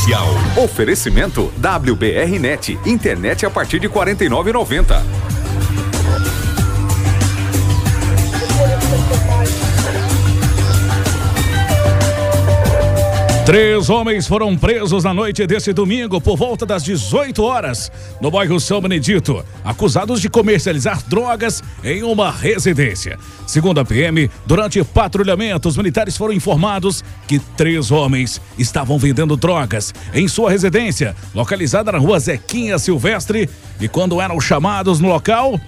Policial. Oferecimento WBR Net, internet a partir de R$ 49,90. Três homens foram presos na noite desse domingo por volta das 18 horas no bairro São Benedito, acusados de comercializar drogas em uma residência. Segundo a PM, durante patrulhamento, os militares foram informados que três homens estavam vendendo drogas em sua residência, localizada na rua Zequinha Silvestre, e quando eram chamados no local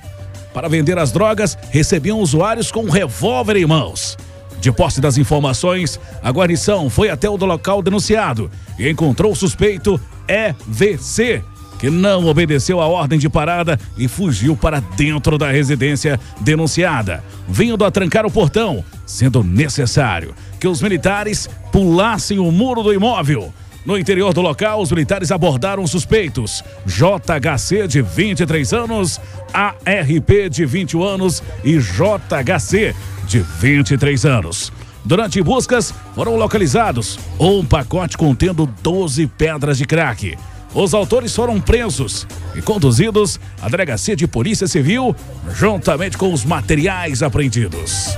para vender as drogas, recebiam usuários com um revólver em mãos. De posse das informações, a guarnição foi até o local denunciado e encontrou o suspeito EVC, que não obedeceu a ordem de parada e fugiu para dentro da residência denunciada, vindo a trancar o portão, sendo necessário que os militares pulassem o muro do imóvel. No interior do local, os militares abordaram suspeitos: JHC de 23 anos, ARP de 21 anos e JHC de 23 anos. Durante buscas, foram localizados um pacote contendo 12 pedras de crack. Os autores foram presos e conduzidos à delegacia de Polícia Civil, juntamente com os materiais apreendidos.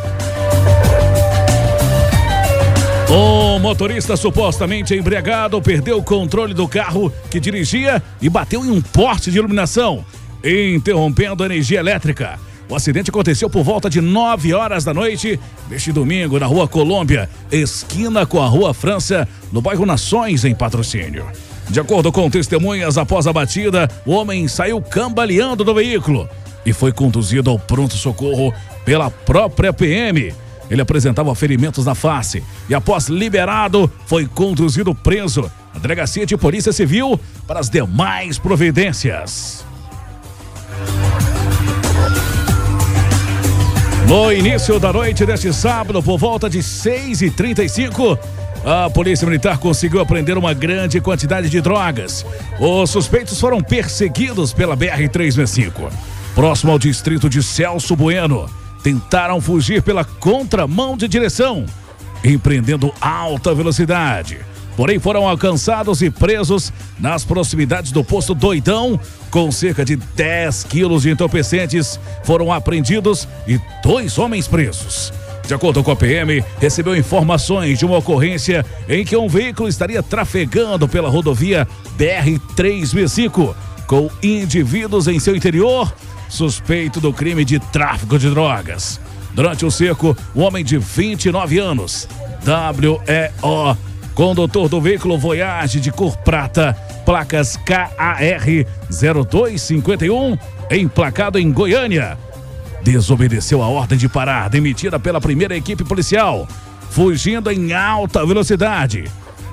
O motorista supostamente embriagado perdeu o controle do carro que dirigia e bateu em um poste de iluminação, interrompendo a energia elétrica. O acidente aconteceu por volta de 9 horas da noite deste domingo na Rua Colômbia, esquina com a Rua França, no bairro Nações, em patrocínio. De acordo com testemunhas, após a batida, o homem saiu cambaleando do veículo e foi conduzido ao pronto-socorro pela própria PM. Ele apresentava ferimentos na face e, após liberado, foi conduzido preso à delegacia de Polícia Civil para as demais providências. No início da noite deste sábado, por volta de 6h35, a Polícia Militar conseguiu apreender uma grande quantidade de drogas. Os suspeitos foram perseguidos pela BR-365. Próximo ao distrito de Celso Bueno, tentaram fugir pela contramão de direção, empreendendo alta velocidade porém foram alcançados e presos nas proximidades do posto Doidão, com cerca de 10 quilos de entorpecentes, foram apreendidos e dois homens presos. De acordo com a PM, recebeu informações de uma ocorrência em que um veículo estaria trafegando pela rodovia BR-365 com indivíduos em seu interior suspeito do crime de tráfico de drogas. Durante o cerco, um homem de 29 anos, WEO Condutor do veículo Voyage de cor prata, placas KAR 0251, emplacado em Goiânia. Desobedeceu a ordem de parar, demitida pela primeira equipe policial, fugindo em alta velocidade,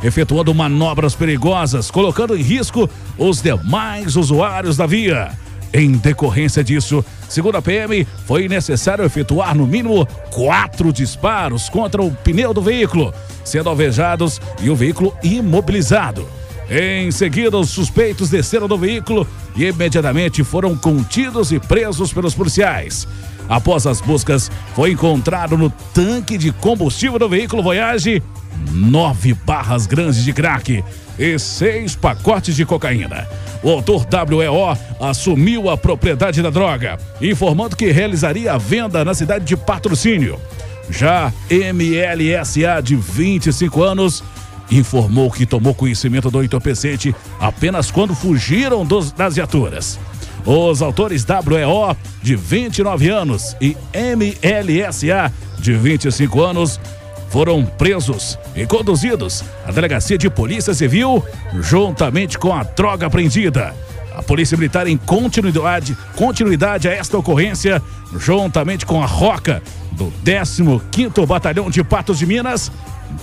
efetuando manobras perigosas, colocando em risco os demais usuários da via. Em decorrência disso, segundo a PM, foi necessário efetuar no mínimo quatro disparos contra o pneu do veículo, sendo alvejados e o veículo imobilizado. Em seguida, os suspeitos desceram do veículo e imediatamente foram contidos e presos pelos policiais. Após as buscas, foi encontrado no tanque de combustível do veículo Voyage nove barras grandes de crack e seis pacotes de cocaína. O autor WEO assumiu a propriedade da droga, informando que realizaria a venda na cidade de patrocínio. Já MLSA, de 25 anos, informou que tomou conhecimento do entorpecente apenas quando fugiram dos, das viaturas. Os autores WEO, de 29 anos, e MLSA, de 25 anos, foram presos e conduzidos à delegacia de Polícia Civil juntamente com a droga apreendida. A Polícia Militar, em continuidade, continuidade a esta ocorrência, juntamente com a Roca do 15º Batalhão de Patos de Minas,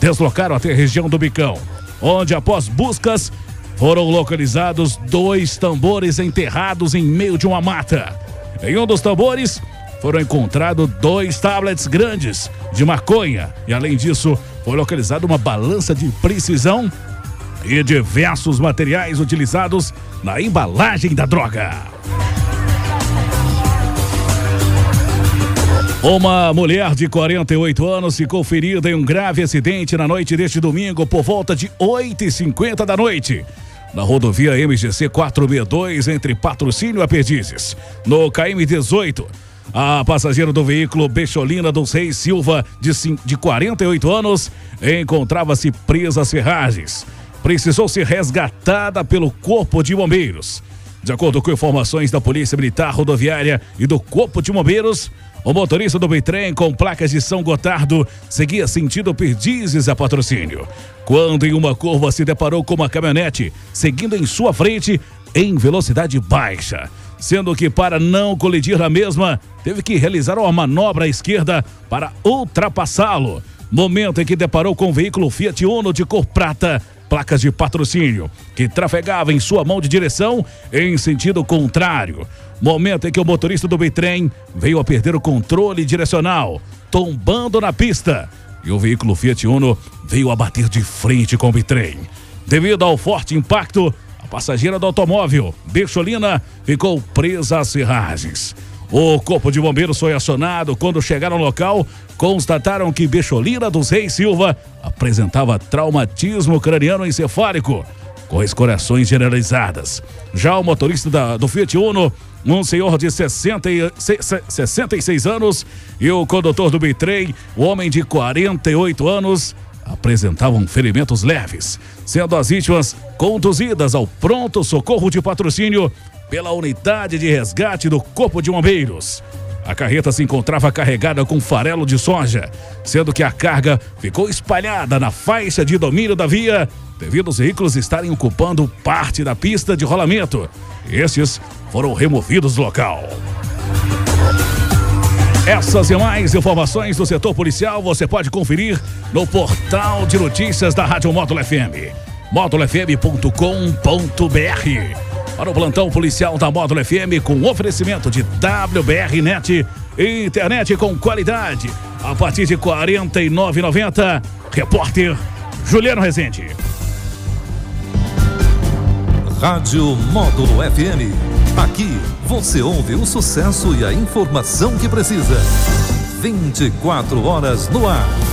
deslocaram até a região do Bicão, onde após buscas foram localizados dois tambores enterrados em meio de uma mata. Em um dos tambores foram encontrados dois tablets grandes de maconha e, além disso, foi localizada uma balança de precisão e diversos materiais utilizados na embalagem da droga. Uma mulher de 48 anos ficou ferida em um grave acidente na noite deste domingo por volta de 8h50 da noite. Na rodovia MGC 462, entre Patrocínio a Perdizes. No KM 18, a passageira do veículo Becholina dos Reis Silva, de, de 48 anos, encontrava-se presa às ferragens. Precisou ser resgatada pelo Corpo de Bombeiros. De acordo com informações da Polícia Militar Rodoviária e do Corpo de Bombeiros, o motorista do bitrem com placas de São Gotardo seguia sentido Perdizes a patrocínio, quando em uma curva se deparou com uma caminhonete seguindo em sua frente em velocidade baixa, sendo que para não colidir na mesma, teve que realizar uma manobra à esquerda para ultrapassá-lo. Momento em que deparou com o veículo Fiat Uno de cor prata placas de patrocínio, que trafegava em sua mão de direção em sentido contrário. Momento em que o motorista do bitrem veio a perder o controle direcional, tombando na pista. E o veículo Fiat Uno veio a bater de frente com o bitrem. Devido ao forte impacto, a passageira do automóvel, Becholina, ficou presa às serragens. O corpo de bombeiros foi acionado quando chegaram ao local, constataram que Becholina dos Reis Silva apresentava traumatismo craniano encefálico, com escoriações generalizadas. Já o motorista da, do Fiat Uno, um senhor de 60 e, 66 anos, e o condutor do bitrem, o homem de 48 anos, apresentavam ferimentos leves, sendo as vítimas conduzidas ao pronto socorro de patrocínio pela unidade de resgate do Corpo de Bombeiros. A carreta se encontrava carregada com farelo de soja, sendo que a carga ficou espalhada na faixa de domínio da via, devido aos veículos estarem ocupando parte da pista de rolamento. Estes foram removidos do local. Essas e mais informações do setor policial você pode conferir no portal de notícias da Rádio Módulo FM, módulofm.com.br para o plantão policial da Módulo FM com oferecimento de WBR Net, internet com qualidade, a partir de R$ 49,90. Repórter Juliano Rezende. Rádio Módulo FM. Aqui você ouve o sucesso e a informação que precisa. 24 horas no ar.